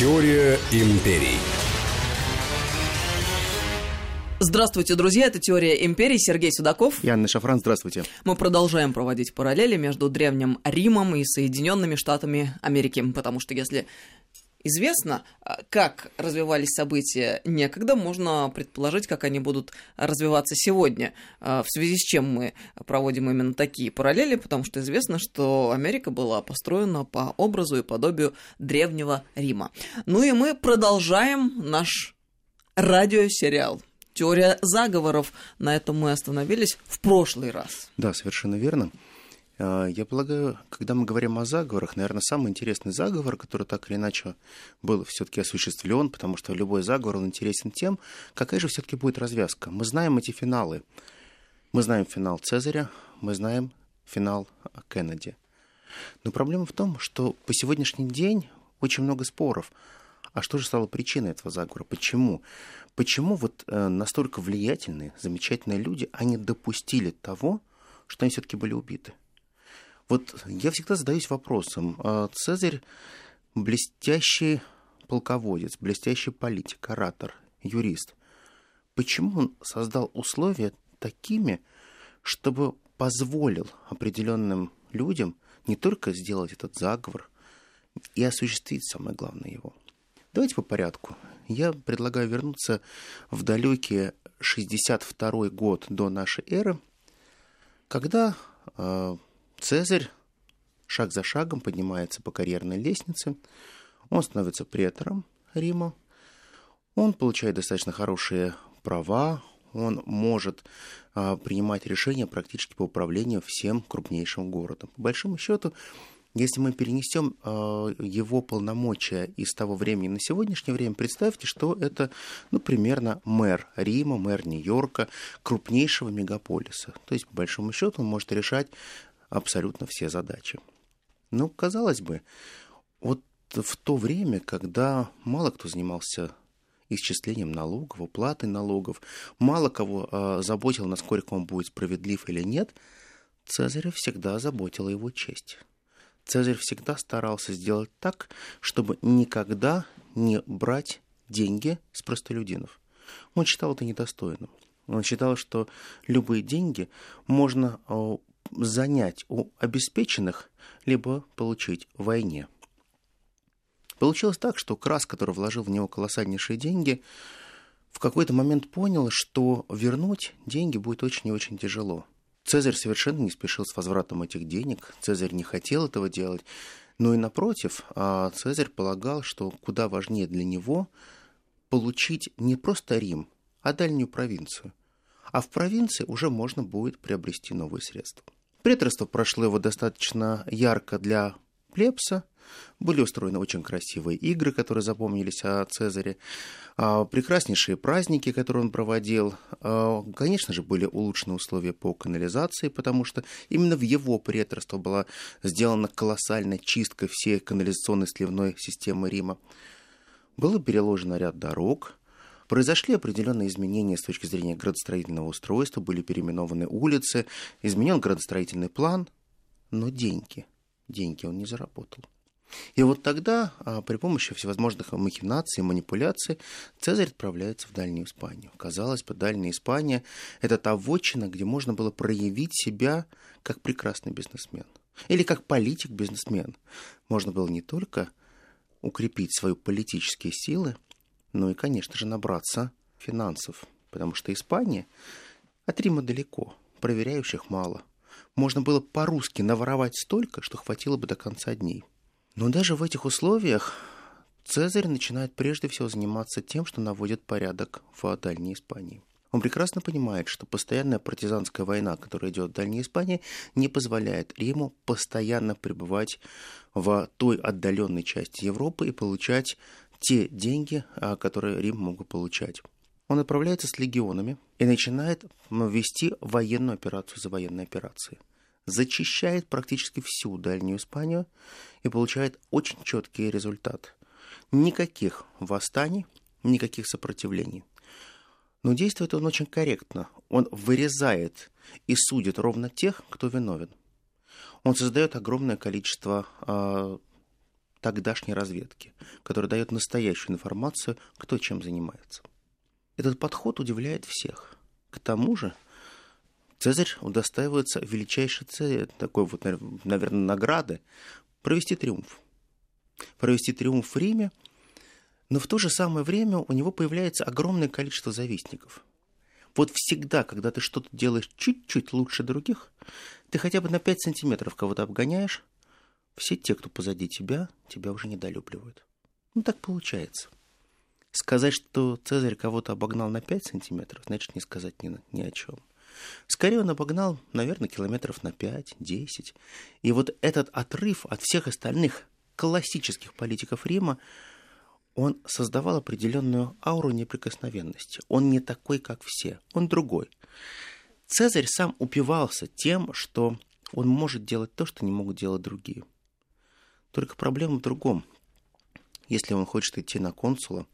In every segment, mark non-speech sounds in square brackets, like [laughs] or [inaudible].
Теория империй. Здравствуйте, друзья, это «Теория империи», Сергей Судаков. И Анна Шафран, здравствуйте. Мы продолжаем проводить параллели между Древним Римом и Соединенными Штатами Америки, потому что если известно, а, как развивались события некогда, можно предположить, как они будут развиваться сегодня, а, в связи с чем мы проводим именно такие параллели, потому что известно, что Америка была построена по образу и подобию Древнего Рима. Ну и мы продолжаем наш радиосериал теория заговоров. На этом мы остановились в прошлый раз. Да, совершенно верно. А, я полагаю, когда мы говорим о заговорах, наверное, самый интересный заговор, который так или иначе был все-таки осуществлен, потому что любой заговор, он интересен тем, какая же все-таки будет развязка. Мы знаем эти финалы. Мы знаем финал Цезаря, мы знаем финал Кеннеди. Но проблема в том, что по сегодняшний день очень много споров. А что же стало причиной этого заговора? Почему? Почему вот э, настолько влиятельные, замечательные люди, они допустили того, что они все-таки были убиты? Вот я всегда задаюсь вопросом. А Цезарь блестящий полководец, блестящий политик, оратор, юрист. Почему он создал условия такими, чтобы позволил определенным людям не только сделать этот заговор и осуществить самое главное его, Давайте по порядку. Я предлагаю вернуться в далекий 62 год до нашей эры, когда э, Цезарь шаг за шагом поднимается по карьерной лестнице, он становится претором Рима, он получает достаточно хорошие права, он может а, принимать решения практически по управлению всем крупнейшим городом. По большому счету, если мы перенесем э, его полномочия из того времени на сегодняшнее время, представьте, что это, ну, примерно мэр Рима, мэр Нью-Йорка, крупнейшего мегаполиса. То есть, по большому счету, он может решать абсолютно все задачи. Ну, казалось бы, вот в то время, когда мало кто занимался исчислением налогов, уплатой налогов, мало кого э, заботил, насколько он будет справедлив или нет, Цезаря всегда заботила его честь. Цезарь всегда старался сделать так, чтобы никогда не брать деньги с простолюдинов. Он считал это недостойным. Он считал, что любые деньги можно э, занять у обеспеченных, либо получить в войне. Получилось так, что Крас, который вложил в него колоссальнейшие деньги, в какой-то момент понял, что вернуть деньги будет очень и очень тяжело. Цезарь совершенно не спешил с возвратом этих денег, Цезарь не хотел этого делать, но и напротив, а Цезарь полагал, что куда важнее для него получить не просто Рим, а дальнюю провинцию. А в провинции уже можно будет приобрести новые средства. Преторство прошло его достаточно ярко для плебса, были устроены очень красивые игры, которые запомнились о Цезаре, а, прекраснейшие праздники, которые он проводил. А, конечно же, были улучшены условия по канализации, потому что именно в его преторство была сделана колоссальная чистка всей канализационной сливной системы Рима. Было переложено ряд дорог, Произошли определенные изменения с точки зрения градостроительного устройства, были переименованы улицы, изменен градостроительный план, но деньги, деньги он не заработал. И вот тогда, а, при помощи всевозможных махинаций, манипуляций, Цезарь отправляется в Дальнюю Испанию. Казалось бы, Дальняя Испания – это та вотчина, где можно было проявить себя как прекрасный бизнесмен. Или как политик-бизнесмен. Можно было не только укрепить свои политические силы, но и, конечно же, набраться финансов. Потому что Испания от Рима далеко, проверяющих мало. Можно было по-русски наворовать столько, что хватило бы до конца дней. Но даже в этих условиях Цезарь начинает прежде всего заниматься тем, что наводит порядок в Дальней Испании. Он прекрасно понимает, что постоянная партизанская война, которая идет в Дальней Испании, не позволяет Риму постоянно пребывать в той отдаленной части Европы и получать те деньги, а, которые Рим мог получать. Он отправляется с легионами и начинает вести военную операцию за военной операцией зачищает практически всю Дальнюю Испанию и получает очень четкий результат. Никаких восстаний, никаких сопротивлений. Но действует он очень корректно. Он вырезает и судит ровно тех, кто виновен. Он создает огромное количество э, тогдашней разведки, которая дает настоящую информацию, кто чем занимается. Этот подход удивляет всех. К тому же Цезарь удостаивается величайшей цели, такой вот, наверное, награды, провести триумф. Провести триумф в Риме, но в то же самое время у него появляется огромное количество завистников. Вот всегда, когда ты что-то делаешь чуть-чуть лучше других, ты хотя бы на 5 сантиметров кого-то обгоняешь, все те, кто позади тебя, тебя уже недолюбливают. Ну, так получается. Сказать, что Цезарь кого-то обогнал на 5 сантиметров, значит не сказать ни, ни о чем. Скорее он обогнал, наверное, километров на 5-10. И вот этот отрыв от всех остальных классических политиков Рима, он создавал определенную ауру неприкосновенности. Он не такой, как все, он другой. Цезарь сам упивался тем, что он может делать то, что не могут делать другие. Только проблема в другом. Если он хочет идти на консула,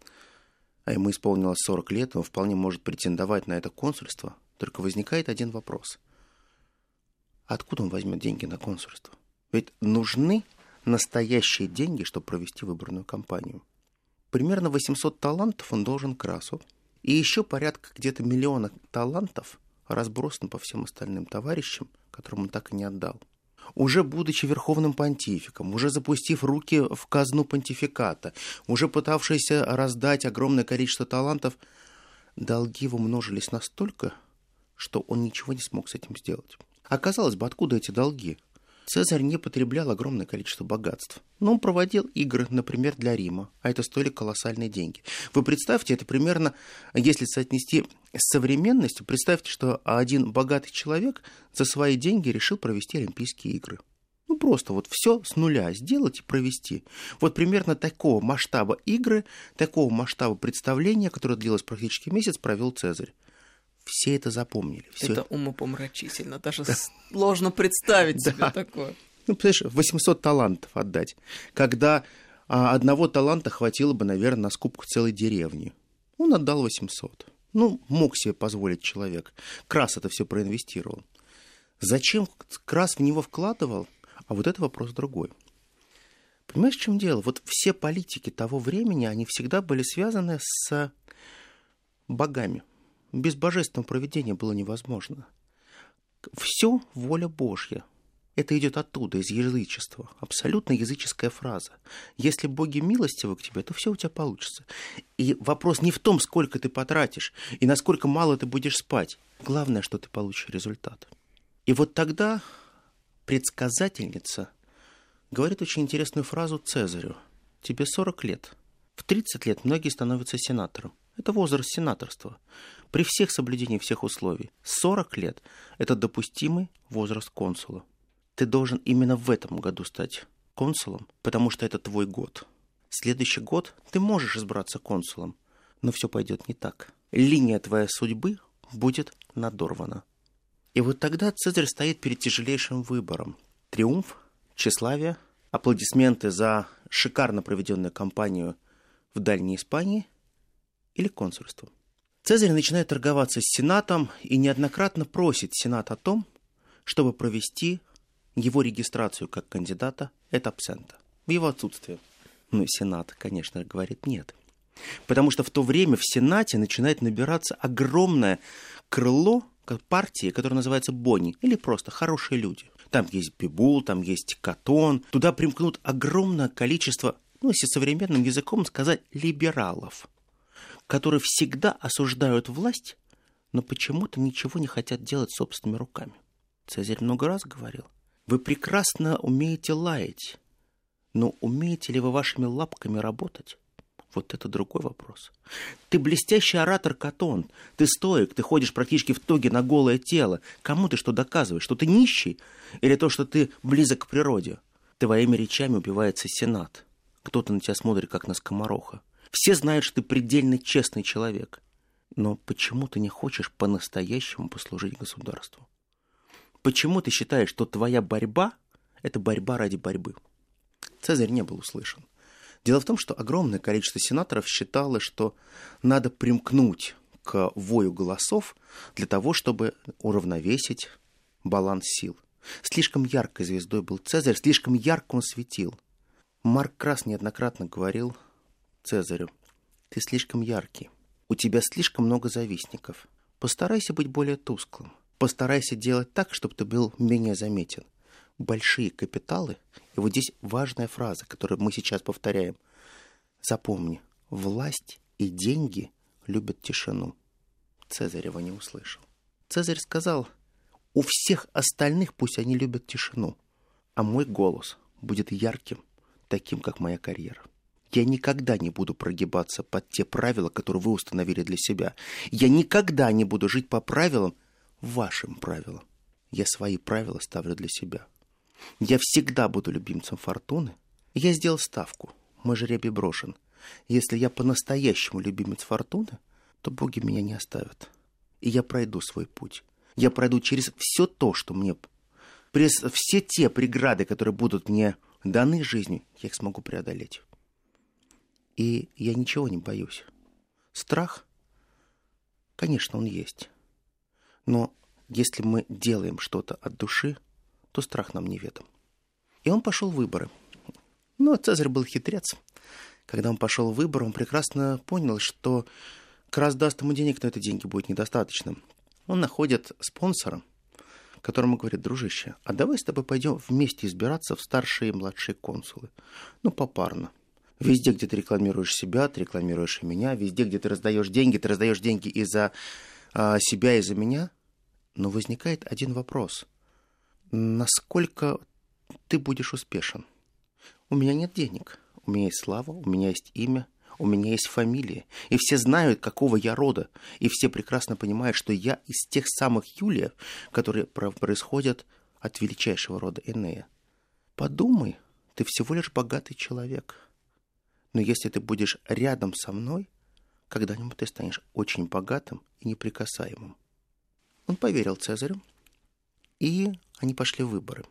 а ему исполнилось 40 лет, он вполне может претендовать на это консульство, только возникает один вопрос. Откуда он возьмет деньги на консульство? Ведь нужны настоящие деньги, чтобы провести выборную кампанию. Примерно 800 талантов он должен Красу, и еще порядка где-то миллиона талантов разбросан по всем остальным товарищам, которым он так и не отдал. Уже будучи верховным понтификом, уже запустив руки в казну понтификата, уже пытавшийся раздать огромное количество талантов, долги его множились настолько, что он ничего не смог с этим сделать. Оказалось бы, откуда эти долги? Цезарь не потреблял огромное количество богатств. Но он проводил игры, например, для Рима, а это стоили колоссальные деньги. Вы представьте, это примерно, если соотнести с современностью, представьте, что один богатый человек за свои деньги решил провести Олимпийские игры. Ну, просто вот все с нуля сделать и провести. Вот примерно такого масштаба игры, такого масштаба представления, которое длилось практически месяц, провел Цезарь все это запомнили. Все... Это умопомрачительно, даже сложно представить себе такое. Ну, понимаешь, 800 талантов отдать, когда а, одного таланта хватило бы, наверное, на скупку целой деревни. Он отдал 800. Ну, мог себе позволить человек. Крас это все проинвестировал. Зачем Крас в него вкладывал? А вот это вопрос другой. Понимаешь, в чем дело? Вот все политики того времени, они всегда были связаны с богами – без божественного проведения было невозможно. Все воля Божья. Это идет оттуда, из язычества. Абсолютно языческая фраза. Если боги милостивы к тебе, то все у тебя получится. И вопрос не в том, сколько ты потратишь и насколько мало ты будешь спать. Главное, что ты получишь результат. И вот тогда предсказательница говорит очень интересную фразу Цезарю. Тебе 40 лет. В 30 лет многие становятся сенатором. Это возраст сенаторства. При всех соблюдении всех условий. 40 лет – это допустимый возраст консула. Ты должен именно в этом году стать консулом, потому что это твой год. Следующий год ты можешь избраться консулом, но все пойдет не так. Линия твоей судьбы будет надорвана. И вот тогда Цезарь стоит перед тяжелейшим выбором. Триумф, тщеславие, аплодисменты за шикарно проведенную кампанию в Дальней Испании или консульство. Цезарь начинает торговаться с Сенатом и неоднократно просит Сенат о том, чтобы провести его регистрацию как кандидата et absenta в его отсутствие. Ну, Сенат, конечно, говорит нет. Потому что в то время в Сенате начинает набираться огромное крыло партии, которое называется Бонни, или просто «хорошие люди». Там есть Бибул, там есть Катон. Туда примкнут огромное количество, ну, если современным языком сказать, либералов – которые всегда осуждают власть, но почему-то ничего не хотят делать собственными руками. Цезарь много раз говорил, вы прекрасно умеете лаять, но умеете ли вы вашими лапками работать? Вот это другой вопрос. Ты блестящий оратор, Катон. Ты стоик, ты ходишь практически в тоге на голое тело. Кому ты что доказываешь? Что ты нищий? Или то, что ты близок к природе? Твоими речами убивается Сенат. Кто-то на тебя смотрит, как на скомороха. Все знают, что ты предельно честный человек. Но почему ты не хочешь по-настоящему послужить государству? Почему ты считаешь, что твоя борьба – это борьба ради борьбы? Цезарь не был услышан. Дело в том, что огромное количество сенаторов считало, что надо примкнуть к вою голосов для того, чтобы уравновесить баланс сил. Слишком яркой звездой был Цезарь, слишком ярко он светил. Марк Крас неоднократно говорил Цезарю, ты слишком яркий, у тебя слишком много завистников. Постарайся быть более тусклым. Постарайся делать так, чтобы ты был менее заметен. Большие капиталы, и вот здесь важная фраза, которую мы сейчас повторяем. Запомни, власть и деньги любят тишину. Цезарь его не услышал. Цезарь сказал, у всех остальных пусть они любят тишину, а мой голос будет ярким, таким, как моя карьера. Я никогда не буду прогибаться под те правила, которые вы установили для себя. Я никогда не буду жить по правилам, вашим правилам. Я свои правила ставлю для себя. Я всегда буду любимцем фортуны. Я сделал ставку. Мой жребий брошен. Если я по-настоящему любимец фортуны, то боги меня не оставят. И я пройду свой путь. Я пройду через все то, что мне... Через все те преграды, которые будут мне даны жизнью, я их смогу преодолеть. И я ничего не боюсь. Страх, конечно, он есть. Но если мы делаем что-то от души, то страх нам неведом. И он пошел в выборы. Но Цезарь был хитрец. Когда он пошел в выборы, он прекрасно понял, что как раз даст ему денег, но это деньги будет недостаточно. Он находит спонсора, которому говорит, дружище, а давай с тобой пойдем вместе избираться в старшие и младшие консулы. Ну, попарно. Везде, где ты рекламируешь себя, ты рекламируешь и меня. Везде, где ты раздаешь деньги, ты раздаешь деньги и за а, себя, и за меня. Но возникает один вопрос. Насколько ты будешь успешен? У меня нет денег. У меня есть слава, у меня есть имя, у меня есть фамилия. И все знают, какого я рода. И все прекрасно понимают, что я из тех самых Юлиев, которые происходят от величайшего рода Энея. Подумай, ты всего лишь богатый человек. Но если ты будешь рядом со мной, когда-нибудь ты станешь очень богатым и неприкасаемым. Он поверил Цезарю, и они пошли в выборы.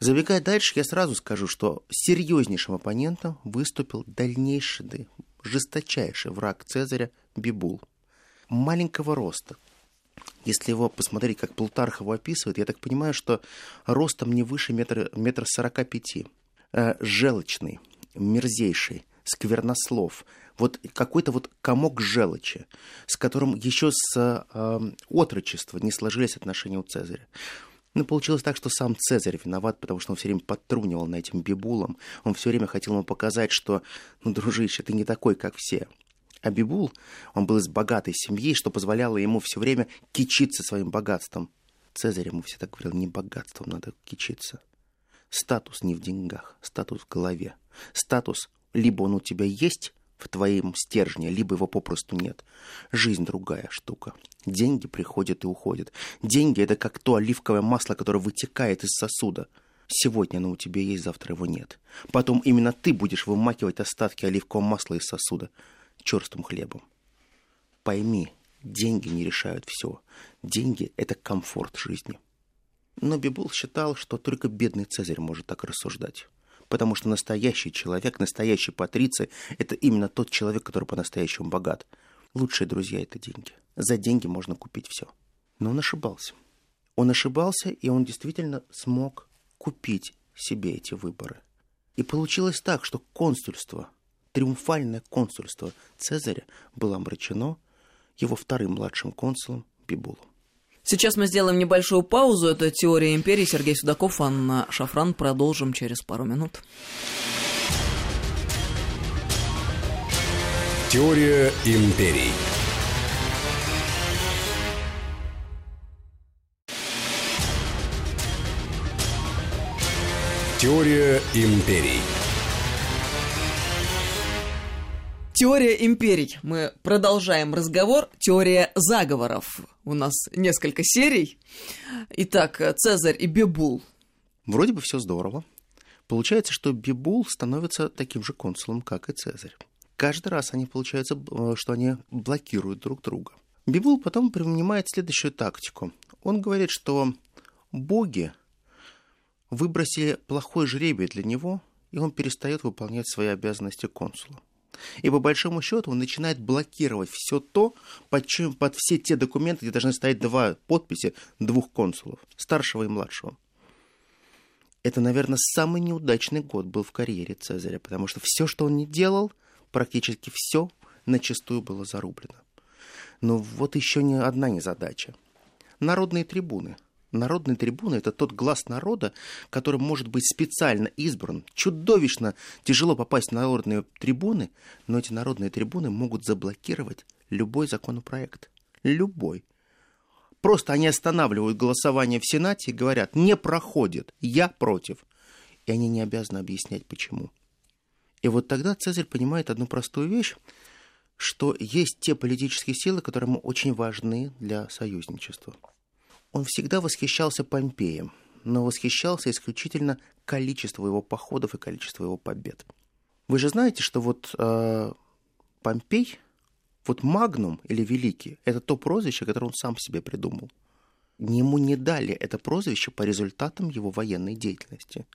Забегая дальше, я сразу скажу, что серьезнейшим оппонентом выступил дальнейший, жесточайший враг Цезаря Бибул. Маленького роста. Если его посмотреть, как Плутарх его описывает, я так понимаю, что ростом не выше метра, метра сорока пяти. Э, желчный, мерзейший, сквернослов, вот какой-то вот комок желчи, с которым еще с э, отрочества не сложились отношения у Цезаря. Но получилось так, что сам Цезарь виноват, потому что он все время подтрунивал на этим Бибулом. Он все время хотел ему показать, что, ну, дружище, ты не такой, как все. А Бибул, он был из богатой семьи, что позволяло ему все время кичиться своим богатством. Цезарь ему всегда говорил, не богатством надо кичиться. Статус не в деньгах, статус в голове. Статус либо он у тебя есть в твоем стержне, либо его попросту нет. Жизнь другая штука. Деньги приходят и уходят. Деньги — это как то оливковое масло, которое вытекает из сосуда. Сегодня оно у тебя есть, завтра его нет. Потом именно ты будешь вымакивать остатки оливкового масла из сосуда черстым хлебом. Пойми, деньги не решают все. Деньги — это комфорт жизни. Но Бибул считал, что только бедный Цезарь может так рассуждать потому что настоящий человек, настоящий патриций – это именно тот человек, который по-настоящему богат. Лучшие друзья – это деньги. За деньги можно купить все. Но он ошибался. Он ошибался, и он действительно смог купить себе эти выборы. И получилось так, что консульство, триумфальное консульство Цезаря было омрачено его вторым младшим консулом Бибулом. Сейчас мы сделаем небольшую паузу. Это «Теория империи». Сергей Судаков, Анна Шафран. Продолжим через пару минут. Теория империй. Теория империй. Теория империй. Мы продолжаем разговор. Теория заговоров. У нас несколько серий. Итак, Цезарь и Бибул. Вроде бы все здорово. Получается, что Бибул становится таким же консулом, как и Цезарь. Каждый раз они получается, э, что они блокируют друг друга. Бибул потом принимает следующую тактику. Он говорит, что боги выбросили плохой жребий для него, и он перестает выполнять свои обязанности консула. И по большому счету он начинает блокировать все то, под, чем, под все те документы, где должны стоять два подписи двух консулов, старшего и младшего. это, наверное, самый неудачный год был в карьере Цезаря, потому что все, что он не делал, практически все начастую было зарублено. Но вот еще не одна незадача. Народные трибуны. Народные трибуны – это тот глаз народа, который может быть специально избран. Чудовищно тяжело попасть на народные трибуны, но эти народные трибуны могут заблокировать любой законопроект. Любой. Просто они останавливают голосование в Сенате и говорят, не проходит, я против. И они не обязаны объяснять, почему. И вот тогда Цезарь понимает одну простую вещь, что есть те политические силы, которые ему очень важны для союзничества. Он всегда восхищался Помпеем, но восхищался исключительно количеством его походов и количеством его побед. Вы же знаете, что вот э, Помпей, вот Магнум или Великий, это то прозвище, которое он сам себе придумал. Ему не дали это прозвище по результатам его военной деятельности.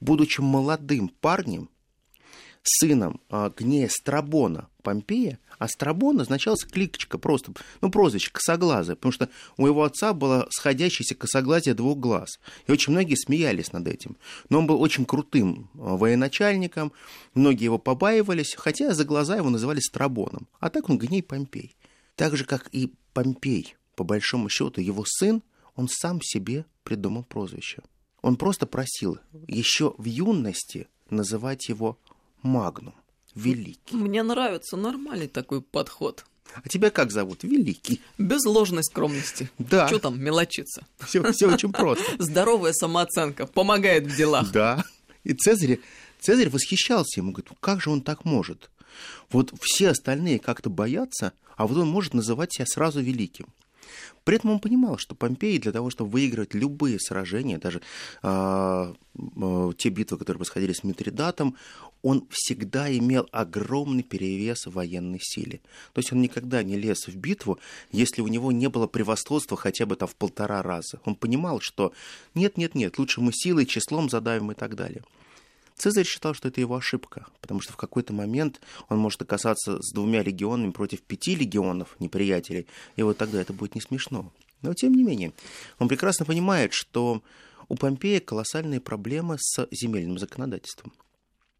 Будучи молодым парнем, сыном а, Гнея Страбона Помпея, а Страбон означался кликчика просто, ну, прозвище, косоглазое, потому что у его отца было сходящееся косоглазие двух глаз. И очень многие смеялись над этим. Но он был очень крутым а, военачальником, многие его побаивались, хотя за глаза его называли Страбоном. А так он Гней Помпей. Так же, как и Помпей, по большому счету, его сын, он сам себе придумал прозвище. Он просто просил еще в юности называть его Магнум. Великий. Мне нравится нормальный такой подход. А тебя как зовут? Великий. Без ложной скромности. Да. Что там мелочиться? Все, все очень просто. [laughs] Здоровая самооценка помогает в делах. Да. И Цезарь, Цезарь восхищался ему, говорит, как же он так может? Вот все остальные как-то боятся, а вот он может называть себя сразу великим. При этом он понимал, что Помпей для того, чтобы выиграть любые сражения, даже э, э, те битвы, которые происходили с Митридатом, он всегда имел огромный перевес в военной силе. То есть он никогда не лез в битву, если у него не было превосходства хотя бы там в полтора раза. Он понимал, что нет-нет-нет, лучше мы силой, числом задавим и так далее. Цезарь считал, что это его ошибка, потому что в какой-то момент он может оказаться с двумя легионами против пяти легионов неприятелей, и вот тогда это будет не смешно. Но тем не менее, он прекрасно понимает, что у Помпея колоссальные проблемы с земельным законодательством.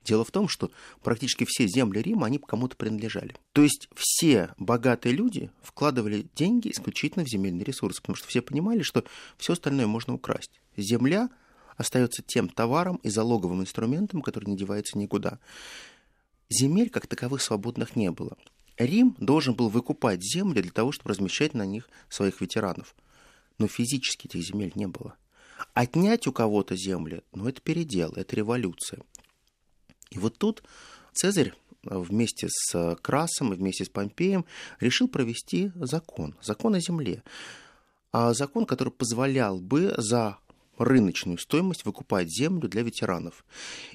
Дело в том, что практически все земли Рима, они кому-то принадлежали. То есть все богатые люди вкладывали деньги исключительно в земельный ресурс, потому что все понимали, что все остальное можно украсть. Земля остается тем товаром и залоговым инструментом, который не девается никуда. Земель как таковых свободных не было. Рим должен был выкупать земли для того, чтобы размещать на них своих ветеранов. Но физически этих земель не было. Отнять у кого-то земли, ну это передел, это революция. И вот тут Цезарь вместе с Красом и вместе с Помпеем решил провести закон, закон о земле. А закон, который позволял бы за рыночную стоимость выкупать землю для ветеранов.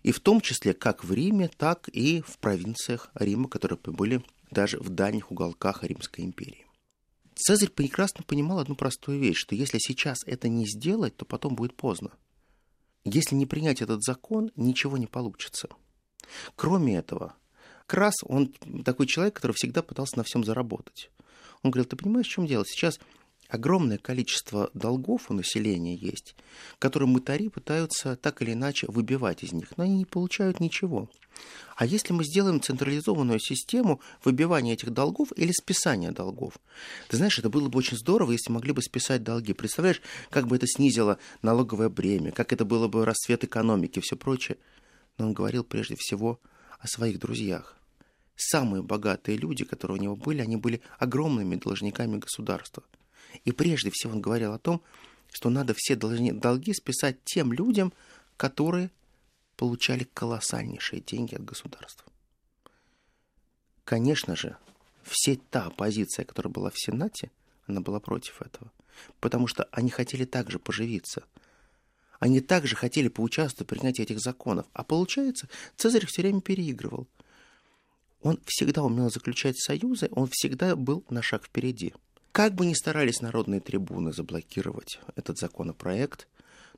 И в том числе как в Риме, так и в провинциях Рима, которые были даже в дальних уголках Римской империи. Цезарь прекрасно понимал одну простую вещь, что если сейчас это не сделать, то потом будет поздно. Если не принять этот закон, ничего не получится. Кроме этого, Крас, он такой человек, который всегда пытался на всем заработать. Он говорил, ты понимаешь, в чем дело? Сейчас огромное количество долгов у населения есть, которые мытари пытаются так или иначе выбивать из них, но они не получают ничего. А если мы сделаем централизованную систему выбивания этих долгов или списания долгов? Ты знаешь, это было бы очень здорово, если могли бы списать долги. Представляешь, как бы это снизило налоговое бремя, как это было бы расцвет экономики и все прочее. Но он говорил прежде всего о своих друзьях. Самые богатые люди, которые у него были, они были огромными должниками государства – и прежде всего он говорил о том, что надо все долги списать тем людям, которые получали колоссальнейшие деньги от государства. Конечно же, вся та оппозиция, которая была в Сенате, она была против этого. Потому что они хотели также поживиться. Они также хотели поучаствовать в принятии этих законов. А получается, Цезарь все время переигрывал. Он всегда умел заключать союзы, он всегда был на шаг впереди. Как бы ни старались народные трибуны заблокировать этот законопроект,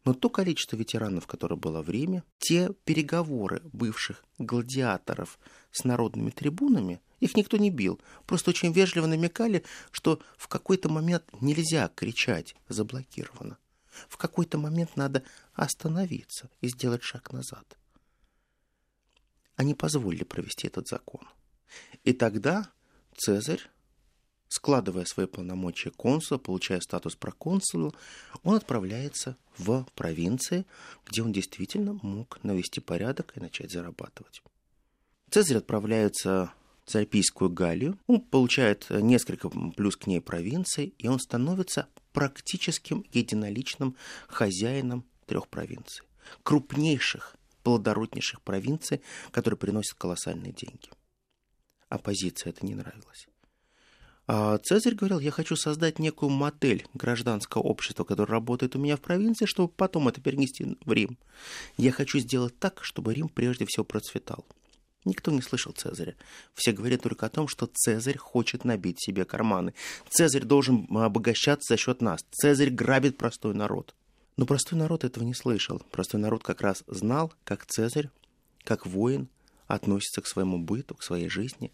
но то количество ветеранов, которое было в Риме, те переговоры бывших гладиаторов с народными трибунами, их никто не бил, просто очень вежливо намекали, что в какой-то момент нельзя кричать «заблокировано». В какой-то момент надо остановиться и сделать шаг назад. Они позволили провести этот закон. И тогда Цезарь, складывая свои полномочия консула, получая статус проконсула, он отправляется в провинции, где он действительно мог навести порядок и начать зарабатывать. Цезарь отправляется в Царпийскую Галлию, он получает несколько плюс к ней провинций, и он становится практическим единоличным хозяином трех провинций, крупнейших, плодороднейших провинций, которые приносят колоссальные деньги. Оппозиции это не нравилось. А Цезарь говорил, я хочу создать некую модель гражданского общества, которое работает у меня в провинции, чтобы потом это перенести в Рим. Я хочу сделать так, чтобы Рим прежде всего процветал. Никто не слышал Цезаря. Все говорят только о том, что Цезарь хочет набить себе карманы. Цезарь должен обогащаться за счет нас. Цезарь грабит простой народ. Но простой народ этого не слышал. Простой народ как раз знал, как Цезарь, как воин, относится к своему быту, к своей жизни,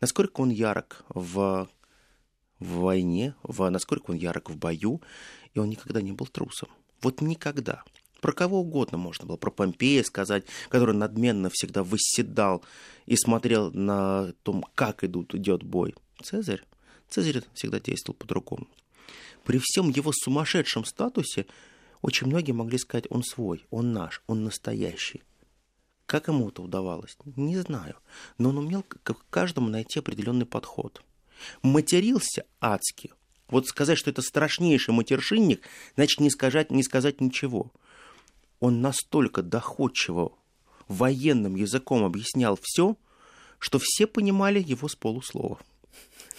насколько он ярок в, в войне, в, насколько он ярок в бою, и он никогда не был трусом. Вот никогда. Про кого угодно можно было, про Помпея сказать, который надменно всегда восседал и смотрел на том, как идут, идет бой. Цезарь, Цезарь всегда действовал по-другому. При всем его сумасшедшем статусе очень многие могли сказать, он свой, он наш, он настоящий. Как ему это удавалось? Не знаю. Но он умел к каждому найти определенный подход. Матерился адски. Вот сказать, что это страшнейший матершинник, значит не сказать, не сказать ничего он настолько доходчиво военным языком объяснял все, что все понимали его с полуслова.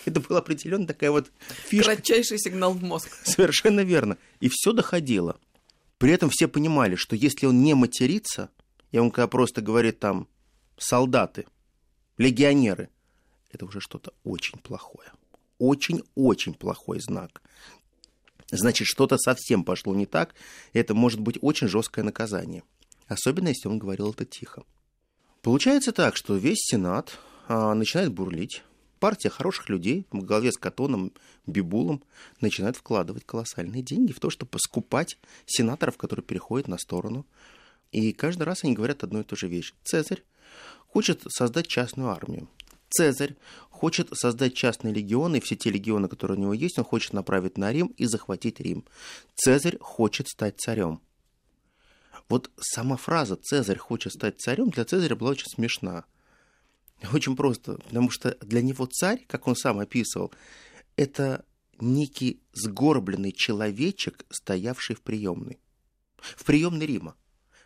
Это была определенно такая вот фишка. Кратчайший сигнал в мозг. Совершенно верно. И все доходило. При этом все понимали, что если он не матерится, и он когда просто говорит там солдаты, легионеры, это уже что-то очень плохое. Очень-очень плохой знак значит, что-то совсем пошло не так, это может быть очень жесткое наказание. Особенно, если он говорил это тихо. Получается так, что весь Сенат а, начинает бурлить. Партия хороших людей в голове с Катоном, Бибулом начинает вкладывать колоссальные деньги в то, чтобы скупать сенаторов, которые переходят на сторону. И каждый раз они говорят одну и ту же вещь. Цезарь хочет создать частную армию. Цезарь хочет создать частные легионы, все те легионы, которые у него есть, он хочет направить на Рим и захватить Рим. Цезарь хочет стать царем. Вот сама фраза «Цезарь хочет стать царем» для Цезаря была очень смешна. Очень просто, потому что для него царь, как он сам описывал, это некий сгорбленный человечек, стоявший в приемной. В приемной Рима.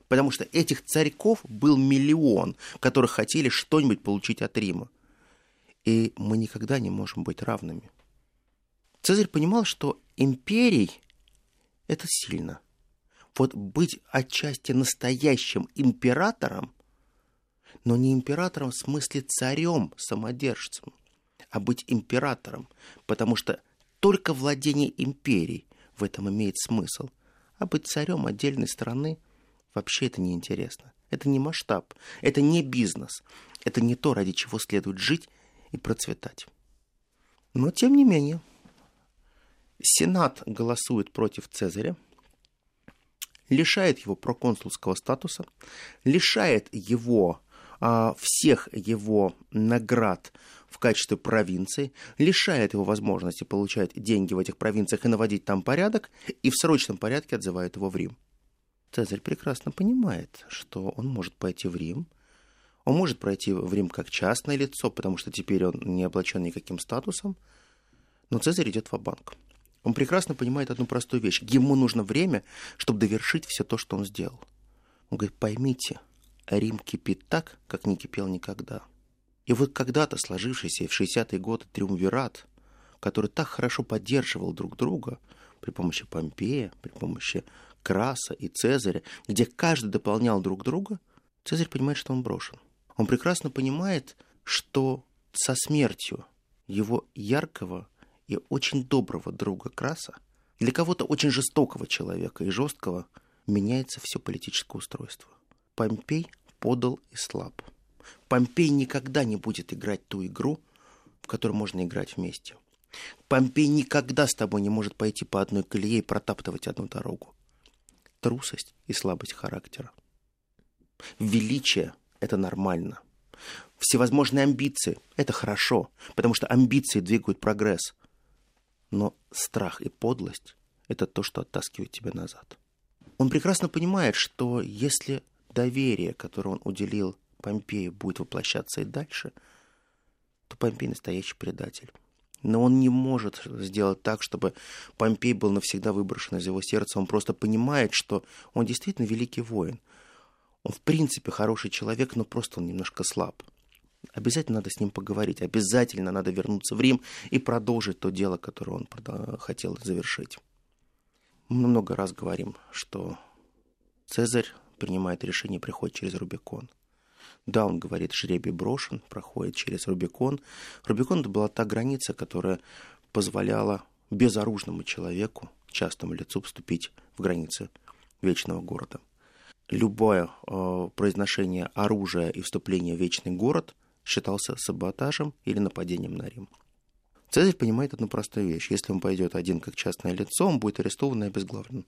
Потому что этих царьков был миллион, которые хотели что-нибудь получить от Рима и мы никогда не можем быть равными. Цезарь понимал, что империй – это сильно. Вот быть отчасти настоящим императором, но не императором в смысле царем, самодержцем, а быть императором, потому что только владение империей в этом имеет смысл, а быть царем отдельной страны вообще это неинтересно. Это не масштаб, это не бизнес, это не то, ради чего следует жить и процветать. Но, тем не менее, Сенат голосует против Цезаря, лишает его проконсульского статуса, лишает его а, всех его наград в качестве провинции, лишает его возможности получать деньги в этих провинциях и наводить там порядок, и в срочном порядке отзывает его в Рим. Цезарь прекрасно понимает, что он может пойти в Рим, он может пройти в Рим как частное лицо, потому что теперь он не облачен никаким статусом, но Цезарь идет в банк Он прекрасно понимает одну простую вещь. Ему нужно время, чтобы довершить все то, что он сделал. Он говорит, поймите, Рим кипит так, как не кипел никогда. И вот когда-то сложившийся в 60-е годы триумвират, который так хорошо поддерживал друг друга при помощи Помпея, при помощи Краса и Цезаря, где каждый дополнял друг друга, Цезарь понимает, что он брошен. Он прекрасно понимает, что со смертью его яркого и очень доброго друга Краса, для кого-то очень жестокого человека и жесткого, меняется все политическое устройство. Помпей подал и слаб. Помпей никогда не будет играть ту игру, в которой можно играть вместе. Помпей никогда с тобой не может пойти по одной колее и протаптывать одну дорогу. трусость и слабость характера. Величие – это нормально. Всевозможные амбиции – это хорошо, потому что амбиции двигают прогресс. Но страх и подлость – это то, что оттаскивает тебя назад. Он прекрасно понимает, что если доверие, которое он уделил Помпею, будет воплощаться и дальше, то Помпей настоящий предатель. Но он не может сделать так, чтобы Помпей был навсегда выброшен из его сердца. Он просто понимает, что он действительно великий воин. Он в принципе хороший человек, но просто он немножко слаб. Обязательно надо с ним поговорить, обязательно надо вернуться в Рим и продолжить то дело, которое он хотел завершить. Мы много раз говорим, что Цезарь принимает решение, приходит через Рубикон. Да, он говорит, жребий брошен, проходит через Рубикон. Рубикон это была та граница, которая позволяла безоружному человеку, частому лицу, вступить в границы вечного города. Любое э, произношение оружия и вступление в вечный город считался саботажем или нападением на Рим. Цезарь понимает одну простую вещь. Если он пойдет один как частное лицо, он будет арестован и обезглавлен.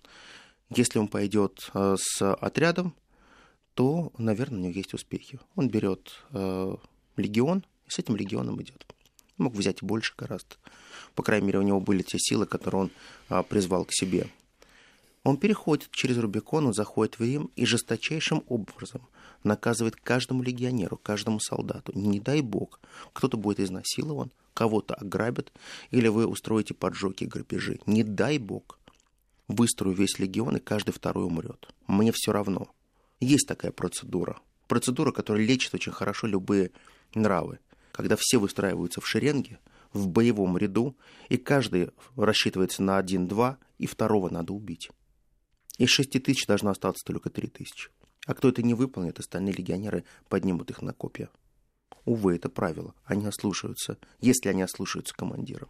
Если он пойдет э, с отрядом, то, наверное, у него есть успехи. Он берет э, легион и с этим легионом идет. Мог взять больше гораздо. По крайней мере, у него были те силы, которые он э, призвал к себе. Он переходит через Рубикон, он заходит в Рим и жесточайшим образом наказывает каждому легионеру, каждому солдату. Не дай бог, кто-то будет изнасилован, кого-то ограбят, или вы устроите поджоги и грабежи. Не дай бог. Выстрою весь легион, и каждый второй умрет. Мне все равно. Есть такая процедура. Процедура, которая лечит очень хорошо любые нравы. Когда все выстраиваются в шеренге, в боевом ряду, и каждый рассчитывается на один-два, и второго надо убить. Из шести тысяч должно остаться только три тысячи. А кто это не выполнит, остальные легионеры поднимут их на копья. Увы, это правило. Они ослушаются, если они ослушаются командира.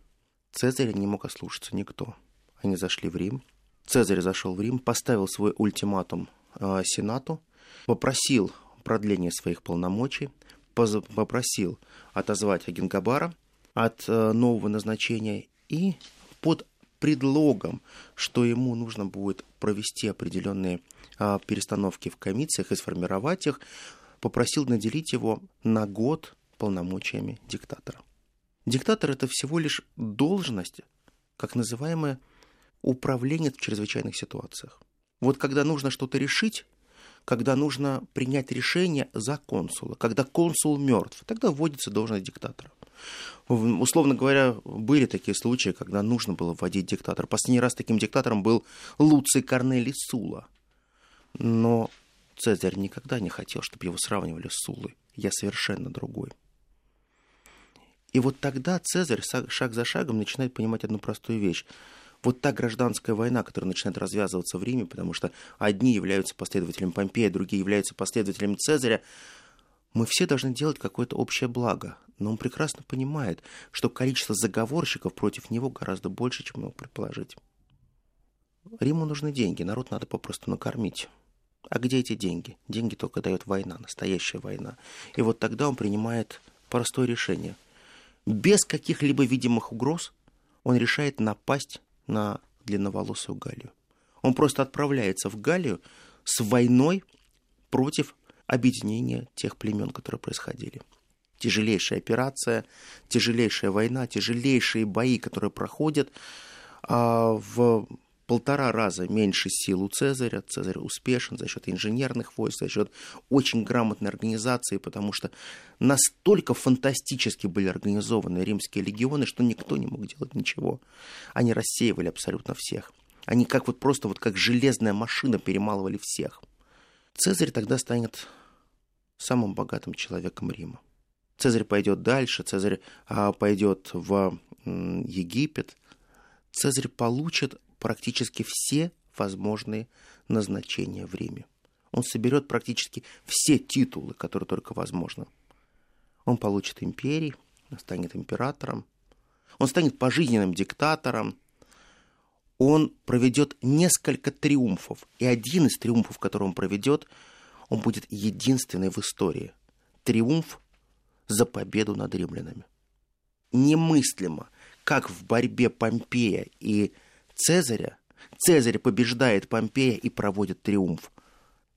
Цезаря не мог ослушаться никто. Они зашли в Рим. Цезарь зашел в Рим, поставил свой ультиматум э, Сенату, попросил продления своих полномочий, попросил отозвать Агенгабара от э, нового назначения и под предлогом, что ему нужно будет провести определенные э, перестановки в комиссиях и сформировать их, попросил наделить его на год полномочиями диктатора. Диктатор – это всего лишь должность, как называемое управление в чрезвычайных ситуациях. Вот когда нужно что-то решить, когда нужно принять решение за консула, когда консул мертв, тогда вводится должность диктатора. Условно говоря, были такие случаи, когда нужно было вводить диктатора. Последний раз таким диктатором был Луций Корнелий Сула. Но Цезарь никогда не хотел, чтобы его сравнивали с Сулой. Я совершенно другой. И вот тогда Цезарь шаг за шагом начинает понимать одну простую вещь. Вот та гражданская война, которая начинает развязываться в Риме, потому что одни являются последователями Помпея, другие являются последователями Цезаря, мы все должны делать какое-то общее благо. Но он прекрасно понимает, что количество заговорщиков против него гораздо больше, чем мог предположить. Риму нужны деньги, народ надо попросту накормить. А где эти деньги? Деньги только дает война, настоящая война. И вот тогда он принимает простое решение. Без каких-либо видимых угроз он решает напасть на длинноволосую Галию. Он просто отправляется в Галию с войной против объединения тех племен, которые происходили. Тяжелейшая операция, тяжелейшая война, тяжелейшие бои, которые проходят а, в полтора раза меньше сил у Цезаря. Цезарь успешен за счет инженерных войск, за счет очень грамотной организации, потому что настолько фантастически были организованы римские легионы, что никто не мог делать ничего. Они рассеивали абсолютно всех. Они как вот просто вот как железная машина перемалывали всех. Цезарь тогда станет самым богатым человеком Рима. Цезарь пойдет дальше, Цезарь а, пойдет в м, Египет. Цезарь получит практически все возможные назначения в Риме. Он соберет практически все титулы, которые только возможно. Он получит империи, станет императором, он станет пожизненным диктатором, он проведет несколько триумфов. И один из триумфов, который он проведет, он будет единственный в истории. Триумф за победу над римлянами. Немыслимо, как в борьбе Помпея и Цезаря Цезарь побеждает Помпея и проводит триумф.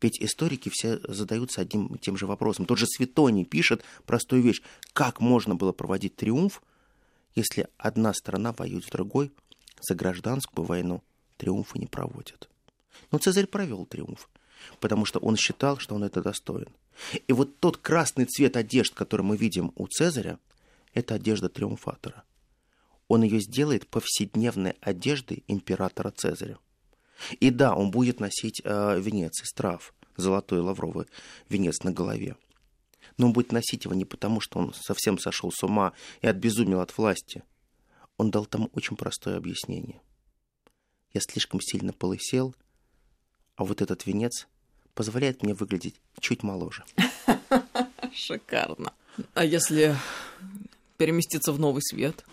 Ведь историки все задаются одним и тем же вопросом. Тот же Светоний пишет простую вещь. Как можно было проводить триумф, если одна сторона воюет с другой за гражданскую войну? Триумфы не проводят. Но Цезарь провел триумф, потому что он считал, что он это достоин. И вот тот красный цвет одежд, который мы видим у Цезаря, это одежда триумфатора. Он ее сделает повседневной одеждой императора Цезаря. И да, он будет носить э, венец из трав, золотой лавровый венец на голове. Но он будет носить его не потому, что он совсем сошел с ума и отбезумел от власти. Он дал там очень простое объяснение. Я слишком сильно полысел, а вот этот венец позволяет мне выглядеть чуть моложе. [laughs] Шикарно. А если переместиться в новый свет?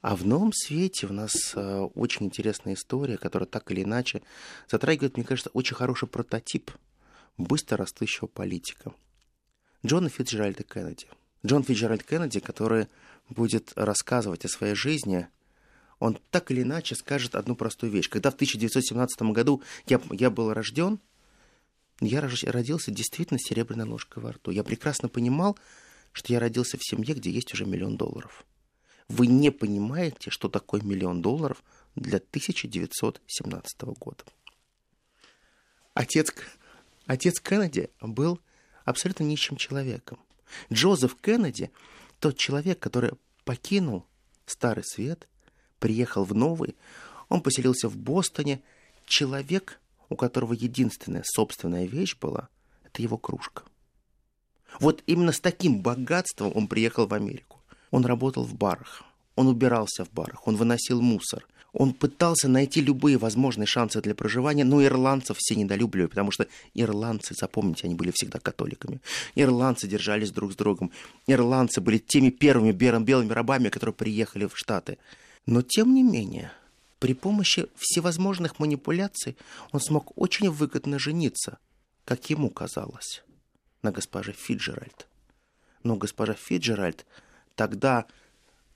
А в новом свете у нас э, очень интересная история, которая так или иначе затрагивает, мне кажется, очень хороший прототип быстро растущего политика. Джона Фитджеральда Кеннеди. Джон Фитджеральд Кеннеди, который будет рассказывать о своей жизни, он так или иначе скажет одну простую вещь. Когда в 1917 году я, я был рожден, я родился действительно с серебряной ложкой во рту. Я прекрасно понимал, что я родился в семье, где есть уже миллион долларов – вы не понимаете, что такое миллион долларов для 1917 года. Отец, отец Кеннеди был абсолютно нищим человеком. Джозеф Кеннеди, тот человек, который покинул Старый Свет, приехал в Новый, он поселился в Бостоне, человек, у которого единственная собственная вещь была, это его кружка. Вот именно с таким богатством он приехал в Америку. Он работал в барах, он убирался в барах, он выносил мусор. Он пытался найти любые возможные шансы для проживания, но ирландцев все недолюбливали, потому что ирландцы, запомните, они были всегда католиками. Ирландцы держались друг с другом. Ирландцы были теми первыми белыми рабами, которые приехали в Штаты. Но тем не менее, при помощи всевозможных манипуляций он смог очень выгодно жениться, как ему казалось, на госпоже Фиджеральд. Но госпожа Фиджеральд тогда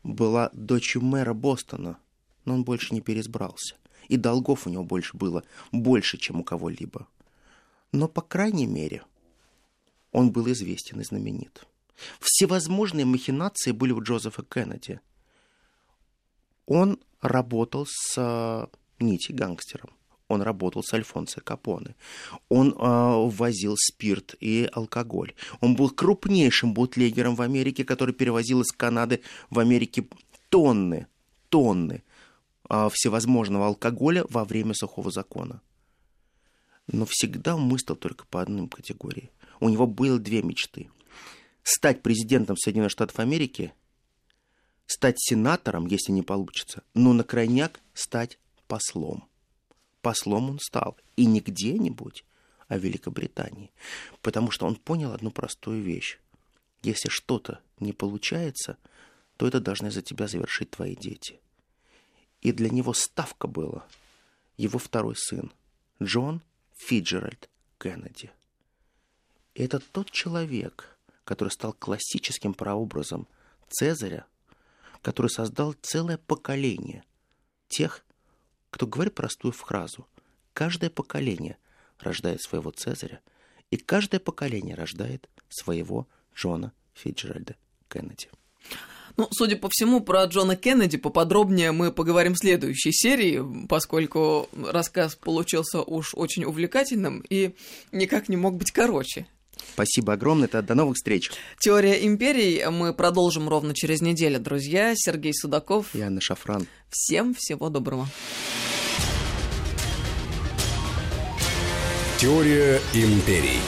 была дочью мэра Бостона, но он больше не переизбрался. И долгов у него больше было, больше, чем у кого-либо. Но, по крайней мере, он был известен и знаменит. Всевозможные махинации были у Джозефа Кеннеди. Он работал с э, Нити гангстером он работал с Альфонсо Капоне. Он э, возил спирт и алкоголь. Он был крупнейшим бутлегером в Америке, который перевозил из Канады в Америке тонны, тонны э, всевозможного алкоголя во время сухого закона. Но всегда он мыслил только по одной категории. У него было две мечты. Стать президентом Соединенных Штатов Америки, стать сенатором, если не получится, но на крайняк стать послом послом он стал. И не где-нибудь, а в Великобритании. Потому что он понял одну простую вещь. Если что-то не получается, то это должны за тебя завершить твои дети. И для него ставка была его второй сын, Джон Фиджеральд Кеннеди. И это тот человек, который стал классическим прообразом Цезаря, который создал целое поколение тех, кто говорит простую фразу. Каждое поколение рождает своего Цезаря, и каждое поколение рождает своего Джона Фиджеральда Кеннеди. Ну, судя по всему, про Джона Кеннеди поподробнее мы поговорим в следующей серии, поскольку рассказ получился уж очень увлекательным и никак не мог быть короче. Спасибо огромное, тогда до новых встреч. Теория империй мы продолжим ровно через неделю, друзья. Сергей Судаков. И Анна Шафран. Всем всего доброго. Теория империй.